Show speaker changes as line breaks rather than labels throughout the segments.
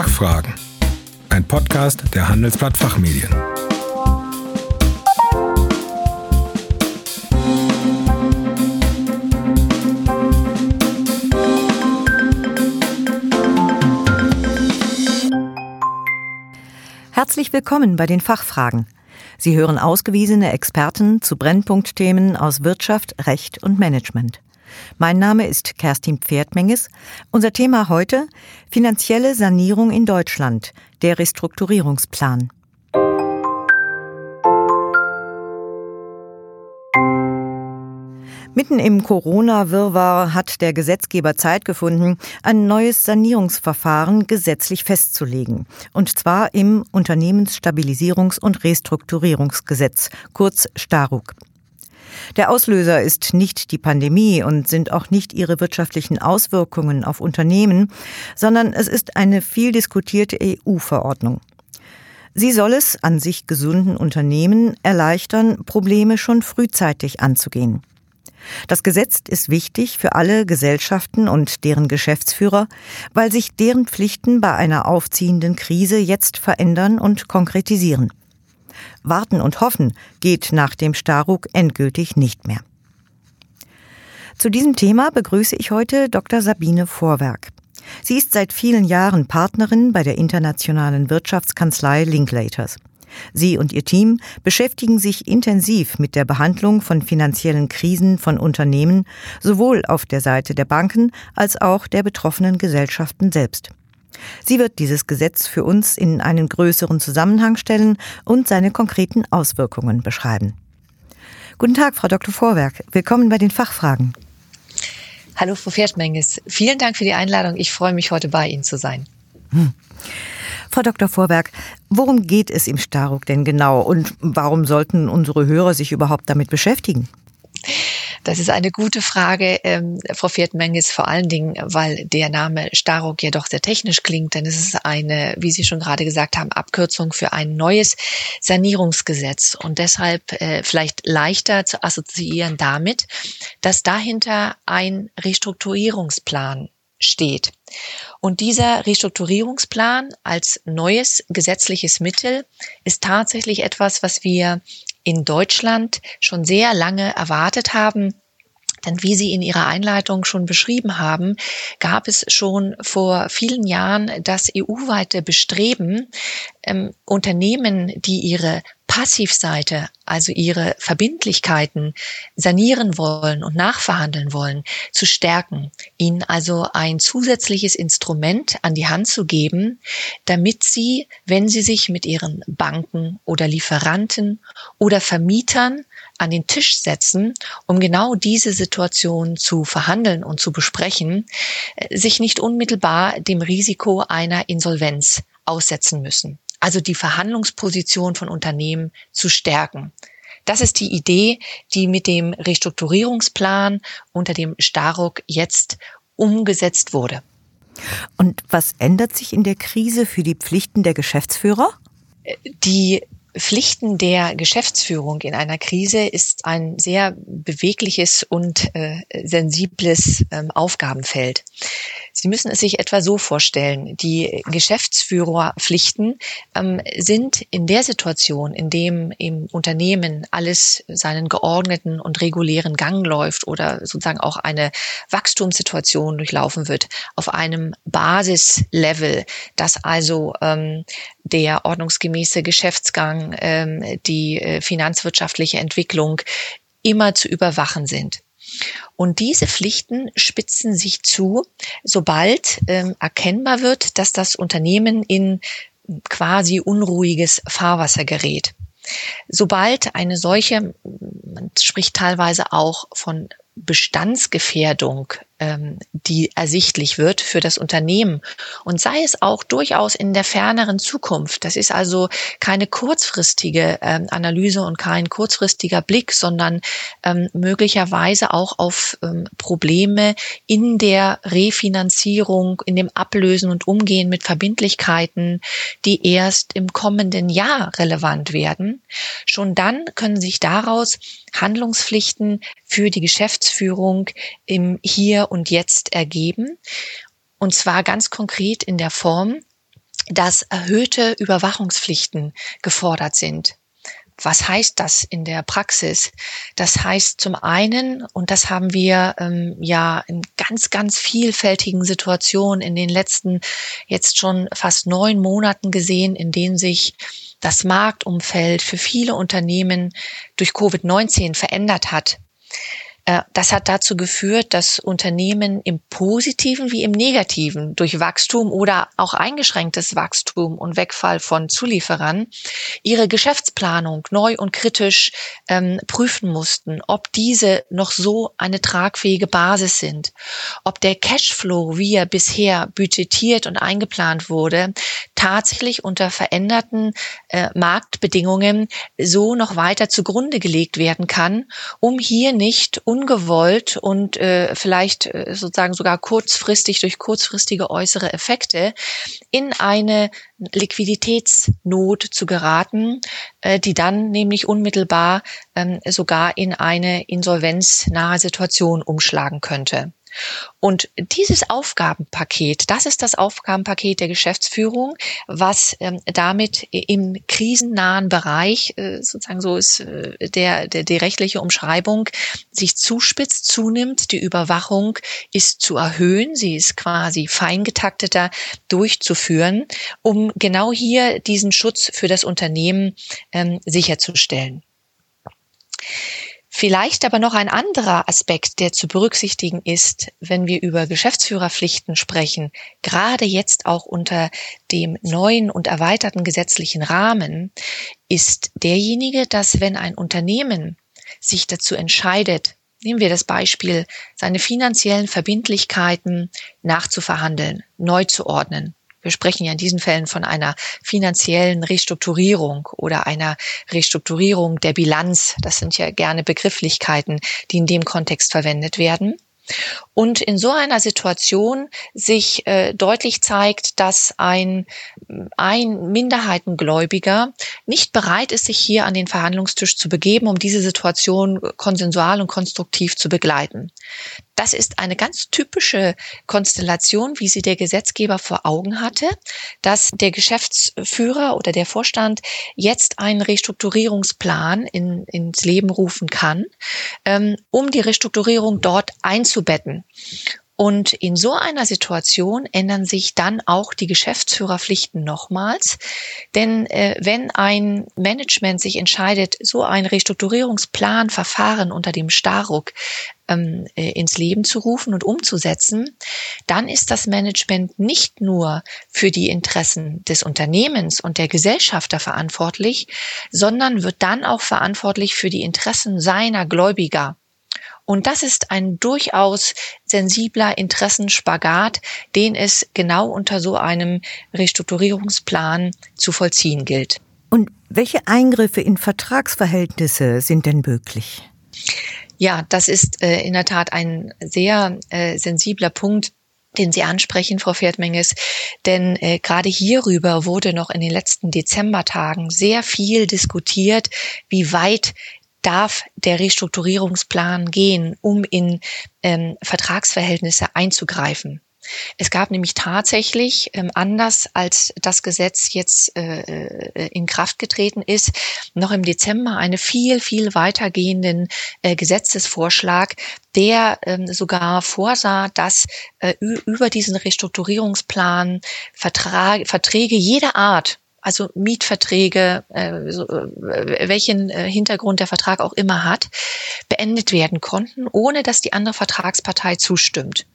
Fachfragen. Ein Podcast der Handelsblatt Fachmedien.
Herzlich willkommen bei den Fachfragen. Sie hören ausgewiesene Experten zu Brennpunktthemen aus Wirtschaft, Recht und Management. Mein Name ist Kerstin Pferdmenges. Unser Thema heute finanzielle Sanierung in Deutschland, der Restrukturierungsplan. Mitten im Corona-Wirrwarr hat der Gesetzgeber Zeit gefunden, ein neues Sanierungsverfahren gesetzlich festzulegen. Und zwar im Unternehmensstabilisierungs- und Restrukturierungsgesetz, kurz STARUG. Der Auslöser ist nicht die Pandemie und sind auch nicht ihre wirtschaftlichen Auswirkungen auf Unternehmen, sondern es ist eine viel diskutierte EU-Verordnung. Sie soll es an sich gesunden Unternehmen erleichtern, Probleme schon frühzeitig anzugehen. Das Gesetz ist wichtig für alle Gesellschaften und deren Geschäftsführer, weil sich deren Pflichten bei einer aufziehenden Krise jetzt verändern und konkretisieren. Warten und hoffen geht nach dem Staruk endgültig nicht mehr. Zu diesem Thema begrüße ich heute Dr. Sabine Vorwerk. Sie ist seit vielen Jahren Partnerin bei der internationalen Wirtschaftskanzlei Linklaters. Sie und ihr Team beschäftigen sich intensiv mit der Behandlung von finanziellen Krisen von Unternehmen, sowohl auf der Seite der Banken als auch der betroffenen Gesellschaften selbst. Sie wird dieses Gesetz für uns in einen größeren Zusammenhang stellen und seine konkreten Auswirkungen beschreiben. Guten Tag, Frau Dr. Vorwerk. Willkommen bei den Fachfragen.
Hallo, Frau Pferdmenges. Vielen Dank für die Einladung. Ich freue mich, heute bei Ihnen zu sein. Hm.
Frau Dr. Vorwerk, worum geht es im Staruk denn genau und warum sollten unsere Hörer sich überhaupt damit beschäftigen?
Das ist eine gute Frage, ähm, Frau Pferdmenges, vor allen Dingen, weil der Name Staruk ja doch sehr technisch klingt, denn es ist eine, wie Sie schon gerade gesagt haben, Abkürzung für ein neues Sanierungsgesetz und deshalb äh, vielleicht leichter zu assoziieren damit, dass dahinter ein Restrukturierungsplan steht. Und dieser Restrukturierungsplan als neues gesetzliches Mittel ist tatsächlich etwas, was wir in Deutschland schon sehr lange erwartet haben. Denn wie Sie in Ihrer Einleitung schon beschrieben haben, gab es schon vor vielen Jahren das EU-weite Bestreben, ähm, Unternehmen, die ihre Passivseite, also ihre Verbindlichkeiten sanieren wollen und nachverhandeln wollen, zu stärken, ihnen also ein zusätzliches Instrument an die Hand zu geben, damit sie, wenn sie sich mit ihren Banken oder Lieferanten oder Vermietern an den Tisch setzen, um genau diese Situation zu verhandeln und zu besprechen, äh, sich nicht unmittelbar dem Risiko einer Insolvenz aussetzen müssen also die Verhandlungsposition von Unternehmen zu stärken. Das ist die Idee, die mit dem Restrukturierungsplan unter dem Staruk jetzt umgesetzt wurde.
Und was ändert sich in der Krise für die Pflichten der Geschäftsführer?
Die Pflichten der Geschäftsführung in einer Krise ist ein sehr bewegliches und äh, sensibles ähm, Aufgabenfeld. Sie müssen es sich etwa so vorstellen. Die Geschäftsführerpflichten ähm, sind in der Situation, in dem im Unternehmen alles seinen geordneten und regulären Gang läuft oder sozusagen auch eine Wachstumssituation durchlaufen wird, auf einem Basislevel, dass also ähm, der ordnungsgemäße Geschäftsgang, ähm, die äh, finanzwirtschaftliche Entwicklung immer zu überwachen sind. Und diese Pflichten spitzen sich zu, sobald ähm, erkennbar wird, dass das Unternehmen in quasi unruhiges Fahrwasser gerät. Sobald eine solche, man spricht teilweise auch von Bestandsgefährdung ähm, die ersichtlich wird für das Unternehmen und sei es auch durchaus in der ferneren Zukunft. Das ist also keine kurzfristige ähm, Analyse und kein kurzfristiger Blick, sondern ähm, möglicherweise auch auf ähm, Probleme in der Refinanzierung, in dem Ablösen und Umgehen mit Verbindlichkeiten, die erst im kommenden Jahr relevant werden. Schon dann können sich daraus Handlungspflichten für die Geschäftsführung im Hier und Jetzt ergeben. Und zwar ganz konkret in der Form, dass erhöhte Überwachungspflichten gefordert sind. Was heißt das in der Praxis? Das heißt zum einen, und das haben wir ähm, ja in ganz, ganz vielfältigen Situationen in den letzten jetzt schon fast neun Monaten gesehen, in denen sich das Marktumfeld für viele Unternehmen durch Covid-19 verändert hat. Äh, das hat dazu geführt, dass Unternehmen im positiven wie im negativen durch Wachstum oder auch eingeschränktes Wachstum und Wegfall von Zulieferern ihre Geschäftsplanung neu und kritisch ähm, prüfen mussten, ob diese noch so eine tragfähige Basis sind, ob der Cashflow, wie er bisher budgetiert und eingeplant wurde, tatsächlich unter veränderten äh, Marktbedingungen so noch weiter zugrunde gelegt werden kann, um hier nicht ungewollt und äh, vielleicht äh, sozusagen sogar kurzfristig durch kurzfristige äußere Effekte in eine Liquiditätsnot zu geraten, äh, die dann nämlich unmittelbar ähm, sogar in eine insolvenznahe Situation umschlagen könnte. Und dieses Aufgabenpaket, das ist das Aufgabenpaket der Geschäftsführung, was ähm, damit im krisennahen Bereich, äh, sozusagen so ist äh, der, der, die rechtliche Umschreibung, sich zuspitzt, zunimmt. Die Überwachung ist zu erhöhen, sie ist quasi feingetakteter durchzuführen, um genau hier diesen Schutz für das Unternehmen ähm, sicherzustellen. Vielleicht aber noch ein anderer Aspekt, der zu berücksichtigen ist, wenn wir über Geschäftsführerpflichten sprechen, gerade jetzt auch unter dem neuen und erweiterten gesetzlichen Rahmen, ist derjenige, dass wenn ein Unternehmen sich dazu entscheidet, nehmen wir das Beispiel, seine finanziellen Verbindlichkeiten nachzuverhandeln, neu zu ordnen, wir sprechen ja in diesen Fällen von einer finanziellen Restrukturierung oder einer Restrukturierung der Bilanz. Das sind ja gerne Begrifflichkeiten, die in dem Kontext verwendet werden. Und in so einer Situation sich äh, deutlich zeigt, dass ein, ein Minderheitengläubiger nicht bereit ist, sich hier an den Verhandlungstisch zu begeben, um diese Situation konsensual und konstruktiv zu begleiten. Das ist eine ganz typische Konstellation, wie sie der Gesetzgeber vor Augen hatte, dass der Geschäftsführer oder der Vorstand jetzt einen Restrukturierungsplan in, ins Leben rufen kann, ähm, um die Restrukturierung dort einzubetten. Und in so einer Situation ändern sich dann auch die Geschäftsführerpflichten nochmals. Denn äh, wenn ein Management sich entscheidet, so ein Restrukturierungsplan, Verfahren unter dem Starruck ähm, äh, ins Leben zu rufen und umzusetzen, dann ist das Management nicht nur für die Interessen des Unternehmens und der Gesellschafter verantwortlich, sondern wird dann auch verantwortlich für die Interessen seiner Gläubiger. Und das ist ein durchaus sensibler Interessenspagat, den es genau unter so einem Restrukturierungsplan zu vollziehen gilt.
Und welche Eingriffe in Vertragsverhältnisse sind denn möglich?
Ja, das ist äh, in der Tat ein sehr äh, sensibler Punkt den Sie ansprechen, Frau Pferdmenges. Denn äh, gerade hierüber wurde noch in den letzten Dezembertagen sehr viel diskutiert, wie weit darf der Restrukturierungsplan gehen, um in ähm, Vertragsverhältnisse einzugreifen. Es gab nämlich tatsächlich, ähm, anders als das Gesetz jetzt äh, äh, in Kraft getreten ist, noch im Dezember einen viel, viel weitergehenden äh, Gesetzesvorschlag, der ähm, sogar vorsah, dass äh, über diesen Restrukturierungsplan Vertrag, Verträge jeder Art also Mietverträge, äh, so, äh, welchen äh, Hintergrund der Vertrag auch immer hat, beendet werden konnten, ohne dass die andere Vertragspartei zustimmt.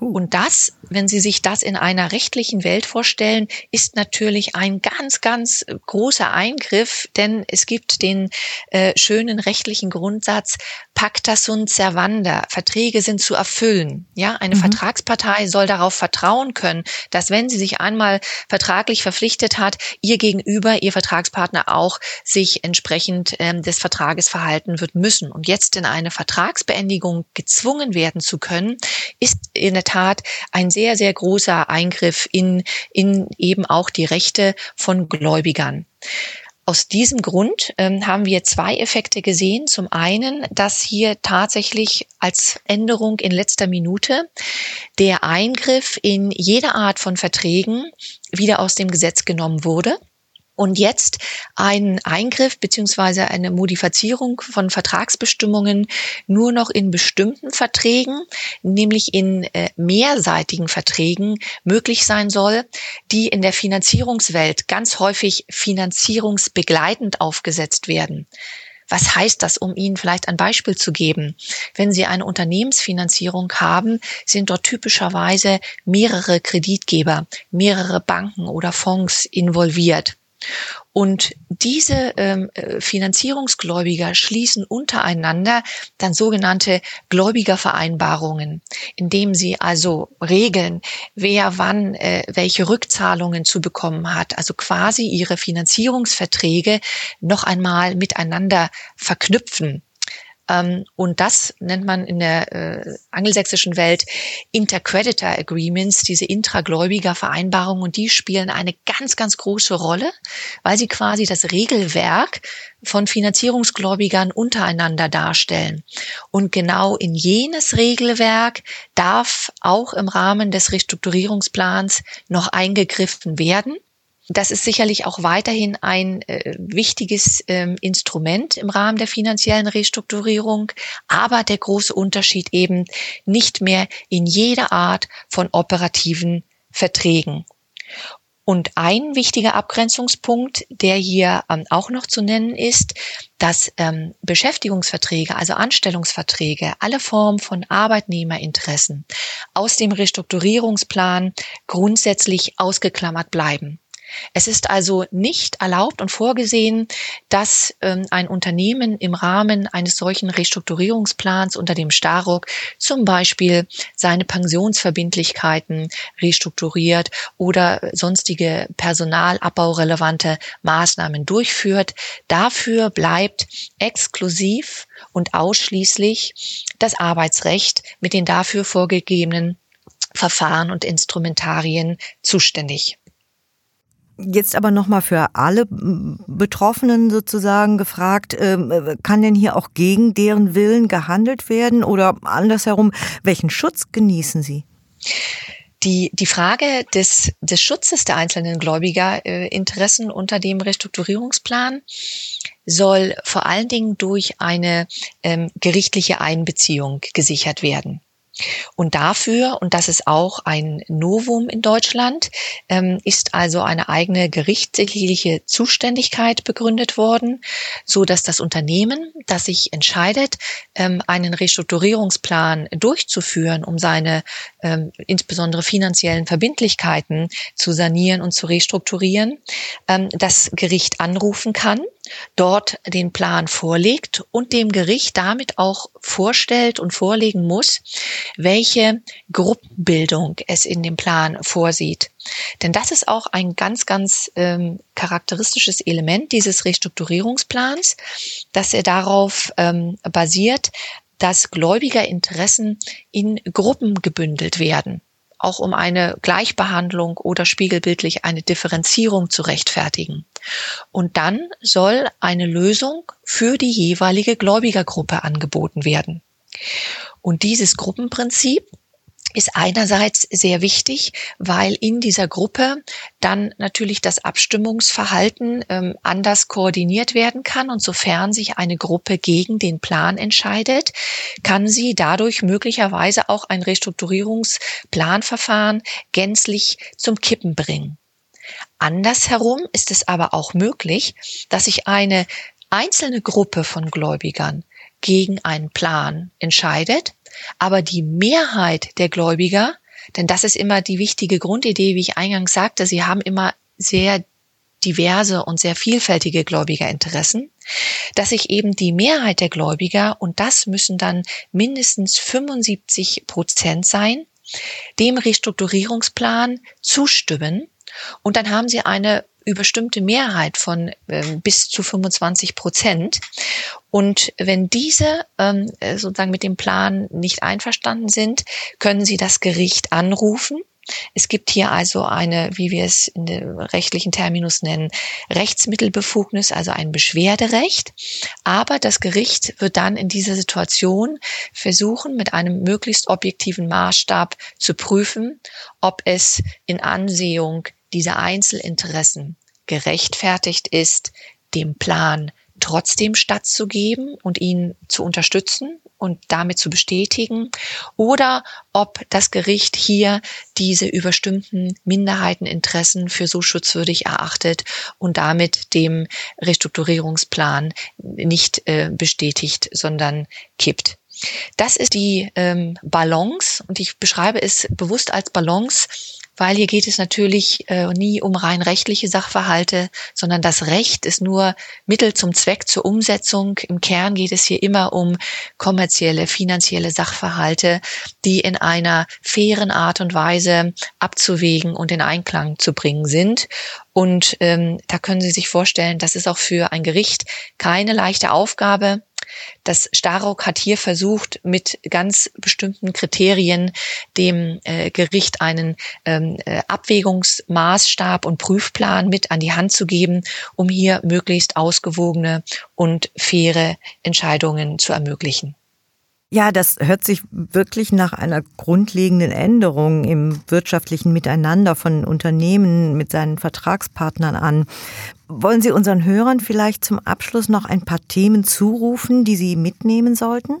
Und das, wenn Sie sich das in einer rechtlichen Welt vorstellen, ist natürlich ein ganz, ganz großer Eingriff, denn es gibt den äh, schönen rechtlichen Grundsatz, pacta sunt servanda, Verträge sind zu erfüllen. Ja, eine mhm. Vertragspartei soll darauf vertrauen können, dass wenn sie sich einmal vertraglich verpflichtet hat, ihr Gegenüber, ihr Vertragspartner auch sich entsprechend ähm, des Vertrages verhalten wird müssen. Und jetzt in eine Vertragsbeendigung gezwungen werden zu können, ist in der Tat ein sehr, sehr großer Eingriff in, in eben auch die Rechte von Gläubigern. aus diesem Grund ähm, haben wir zwei Effekte gesehen. Zum einen, dass hier tatsächlich als Änderung in letzter Minute der Eingriff in jede Art von Verträgen wieder aus dem Gesetz genommen wurde und jetzt ein Eingriff beziehungsweise eine Modifizierung von Vertragsbestimmungen nur noch in bestimmten Verträgen, nämlich in äh, mehrseitigen Verträgen möglich sein soll, die in der Finanzierungswelt ganz häufig finanzierungsbegleitend aufgesetzt werden. Was heißt das, um Ihnen vielleicht ein Beispiel zu geben? Wenn Sie eine Unternehmensfinanzierung haben, sind dort typischerweise mehrere Kreditgeber, mehrere Banken oder Fonds involviert. Und diese ähm, äh, Finanzierungsgläubiger schließen untereinander dann sogenannte Gläubigervereinbarungen, indem sie also regeln, wer wann äh, welche Rückzahlungen zu bekommen hat, also quasi ihre Finanzierungsverträge noch einmal miteinander verknüpfen. Ähm, und das nennt man in der äh, angelsächsischen Welt Intercreditor Agreements, diese intragläubiger Vereinbarungen. Und die spielen eine ganz, ganz große Rolle, weil sie quasi das Regelwerk von Finanzierungsgläubigern untereinander darstellen. Und genau in jenes Regelwerk darf auch im Rahmen des Restrukturierungsplans noch eingegriffen werden. Das ist sicherlich auch weiterhin ein äh, wichtiges ähm, Instrument im Rahmen der finanziellen Restrukturierung, aber der große Unterschied eben nicht mehr in jeder Art von operativen Verträgen. Und ein wichtiger Abgrenzungspunkt, der hier ähm, auch noch zu nennen ist, dass ähm, Beschäftigungsverträge, also Anstellungsverträge, alle Formen von Arbeitnehmerinteressen aus dem Restrukturierungsplan grundsätzlich ausgeklammert bleiben. Es ist also nicht erlaubt und vorgesehen, dass ähm, ein Unternehmen im Rahmen eines solchen Restrukturierungsplans unter dem Staruk zum Beispiel seine Pensionsverbindlichkeiten restrukturiert oder sonstige personalabbau-relevante Maßnahmen durchführt. Dafür bleibt exklusiv und ausschließlich das Arbeitsrecht mit den dafür vorgegebenen Verfahren und Instrumentarien zuständig.
Jetzt aber nochmal für alle Betroffenen sozusagen gefragt, ähm, kann denn hier auch gegen deren Willen gehandelt werden oder andersherum, welchen Schutz genießen sie?
Die, die Frage des, des Schutzes der einzelnen Gläubigerinteressen äh, unter dem Restrukturierungsplan soll vor allen Dingen durch eine ähm, gerichtliche Einbeziehung gesichert werden. Und dafür, und das ist auch ein Novum in Deutschland, ähm, ist also eine eigene gerichtliche Zuständigkeit begründet worden, so dass das Unternehmen, das sich entscheidet, ähm, einen Restrukturierungsplan durchzuführen, um seine ähm, insbesondere finanziellen Verbindlichkeiten zu sanieren und zu restrukturieren, das Gericht anrufen kann dort den Plan vorlegt und dem Gericht damit auch vorstellt und vorlegen muss, welche Gruppenbildung es in dem Plan vorsieht. Denn das ist auch ein ganz, ganz ähm, charakteristisches Element dieses Restrukturierungsplans, dass er darauf ähm, basiert, dass Gläubigerinteressen in Gruppen gebündelt werden auch um eine Gleichbehandlung oder spiegelbildlich eine Differenzierung zu rechtfertigen. Und dann soll eine Lösung für die jeweilige Gläubigergruppe angeboten werden. Und dieses Gruppenprinzip ist einerseits sehr wichtig, weil in dieser Gruppe dann natürlich das Abstimmungsverhalten ähm, anders koordiniert werden kann. Und sofern sich eine Gruppe gegen den Plan entscheidet, kann sie dadurch möglicherweise auch ein Restrukturierungsplanverfahren gänzlich zum Kippen bringen. Andersherum ist es aber auch möglich, dass sich eine einzelne Gruppe von Gläubigern gegen einen Plan entscheidet aber die Mehrheit der Gläubiger, denn das ist immer die wichtige Grundidee, wie ich eingangs sagte, sie haben immer sehr diverse und sehr vielfältige Gläubigerinteressen, dass sich eben die Mehrheit der Gläubiger, und das müssen dann mindestens 75 Prozent sein, dem Restrukturierungsplan zustimmen. Und dann haben sie eine überstimmte Mehrheit von äh, bis zu 25 Prozent. Und wenn diese ähm, sozusagen mit dem Plan nicht einverstanden sind, können sie das Gericht anrufen Es gibt hier also eine, wie wir es in dem rechtlichen Terminus nennen, Rechtsmittelbefugnis, also ein Beschwerderecht. Aber das Gericht wird dann in dieser Situation versuchen, mit einem möglichst objektiven Maßstab zu prüfen, ob es in Ansehung dieser Einzelinteressen gerechtfertigt ist, dem Plan trotzdem stattzugeben und ihn zu unterstützen und damit zu bestätigen oder ob das Gericht hier diese überstimmten Minderheiteninteressen für so schutzwürdig erachtet und damit dem Restrukturierungsplan nicht äh, bestätigt, sondern kippt. Das ist die ähm, Balance und ich beschreibe es bewusst als Balance, weil hier geht es natürlich äh, nie um rein rechtliche Sachverhalte, sondern das Recht ist nur Mittel zum Zweck zur Umsetzung. Im Kern geht es hier immer um kommerzielle, finanzielle Sachverhalte, die in einer fairen Art und Weise abzuwägen und in Einklang zu bringen sind. Und ähm, da können Sie sich vorstellen, das ist auch für ein Gericht keine leichte Aufgabe. Das Starock hat hier versucht, mit ganz bestimmten Kriterien dem äh, Gericht einen ähm, äh, Abwägungsmaßstab und Prüfplan mit an die Hand zu geben, um hier möglichst ausgewogene und faire Entscheidungen zu ermöglichen.
Ja, das hört sich wirklich nach einer grundlegenden Änderung im wirtschaftlichen Miteinander von Unternehmen mit seinen Vertragspartnern an. Wollen Sie unseren Hörern vielleicht zum Abschluss noch ein paar Themen zurufen, die Sie mitnehmen sollten?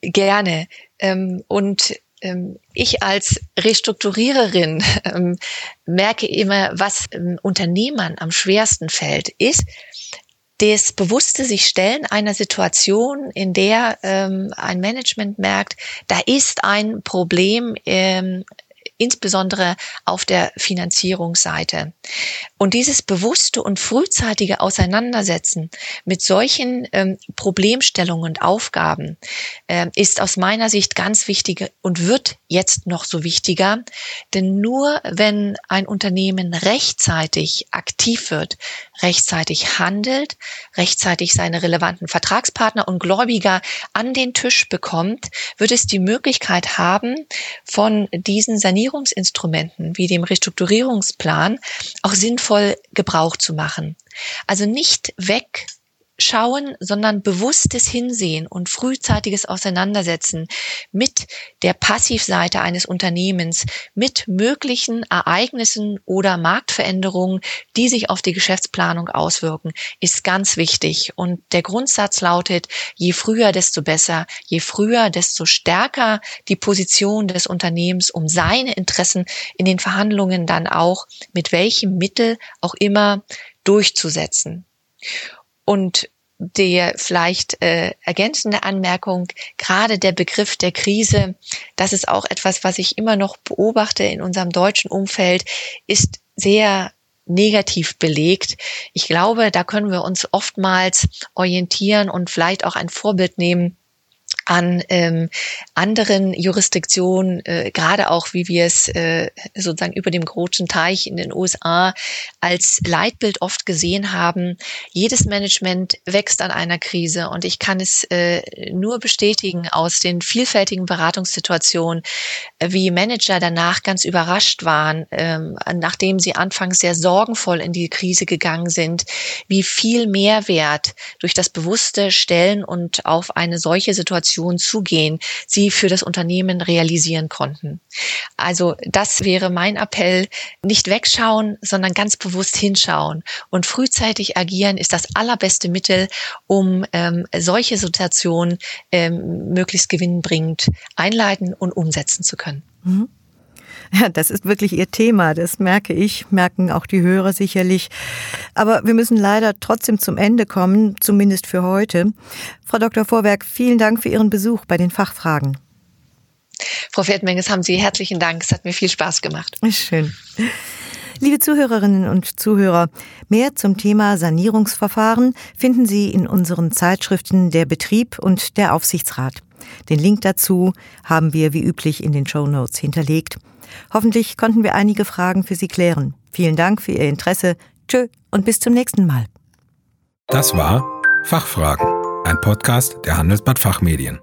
Gerne. Ähm, und ähm, ich als Restrukturiererin ähm, merke immer, was Unternehmern am schwersten fällt, ist, das bewusste sich stellen einer Situation, in der ähm, ein Management merkt, da ist ein Problem ähm, insbesondere auf der Finanzierungsseite. Und dieses bewusste und frühzeitige Auseinandersetzen mit solchen ähm, Problemstellungen und Aufgaben äh, ist aus meiner Sicht ganz wichtig und wird jetzt noch so wichtiger. Denn nur wenn ein Unternehmen rechtzeitig aktiv wird, rechtzeitig handelt, rechtzeitig seine relevanten Vertragspartner und Gläubiger an den Tisch bekommt, wird es die Möglichkeit haben, von diesen Sanierungsinstrumenten wie dem Restrukturierungsplan auch sinnvoll Gebrauch zu machen. Also nicht weg schauen, sondern bewusstes Hinsehen und frühzeitiges Auseinandersetzen mit der Passivseite eines Unternehmens, mit möglichen Ereignissen oder Marktveränderungen, die sich auf die Geschäftsplanung auswirken, ist ganz wichtig. Und der Grundsatz lautet, je früher, desto besser, je früher, desto stärker die Position des Unternehmens, um seine Interessen in den Verhandlungen dann auch mit welchem Mittel auch immer durchzusetzen. Und der vielleicht äh, ergänzende Anmerkung, gerade der Begriff der Krise, das ist auch etwas, was ich immer noch beobachte in unserem deutschen Umfeld, ist sehr negativ belegt. Ich glaube, da können wir uns oftmals orientieren und vielleicht auch ein Vorbild nehmen an ähm, anderen Jurisdiktionen, äh, gerade auch wie wir es äh, sozusagen über dem großen Teich in den USA als Leitbild oft gesehen haben. Jedes Management wächst an einer Krise und ich kann es äh, nur bestätigen aus den vielfältigen Beratungssituationen, äh, wie Manager danach ganz überrascht waren, äh, nachdem sie anfangs sehr sorgenvoll in die Krise gegangen sind, wie viel Mehrwert durch das bewusste Stellen und auf eine solche Situation Situation zugehen, sie für das Unternehmen realisieren konnten. Also das wäre mein Appell, nicht wegschauen, sondern ganz bewusst hinschauen. Und frühzeitig agieren ist das allerbeste Mittel, um ähm, solche Situationen ähm, möglichst gewinnbringend einleiten und umsetzen zu können. Mhm.
Ja, das ist wirklich Ihr Thema, das merke ich, merken auch die Hörer sicherlich. Aber wir müssen leider trotzdem zum Ende kommen, zumindest für heute. Frau Dr. Vorwerk, vielen Dank für Ihren Besuch bei den Fachfragen.
Frau Feldmenges, haben Sie herzlichen Dank. Es hat mir viel Spaß gemacht.
Schön. Liebe Zuhörerinnen und Zuhörer, mehr zum Thema Sanierungsverfahren finden Sie in unseren Zeitschriften Der Betrieb und der Aufsichtsrat. Den Link dazu haben wir wie üblich in den Show Notes hinterlegt. Hoffentlich konnten wir einige Fragen für Sie klären. Vielen Dank für Ihr Interesse. Tschö und bis zum nächsten Mal.
Das war Fachfragen, ein Podcast der Handelsblatt Fachmedien.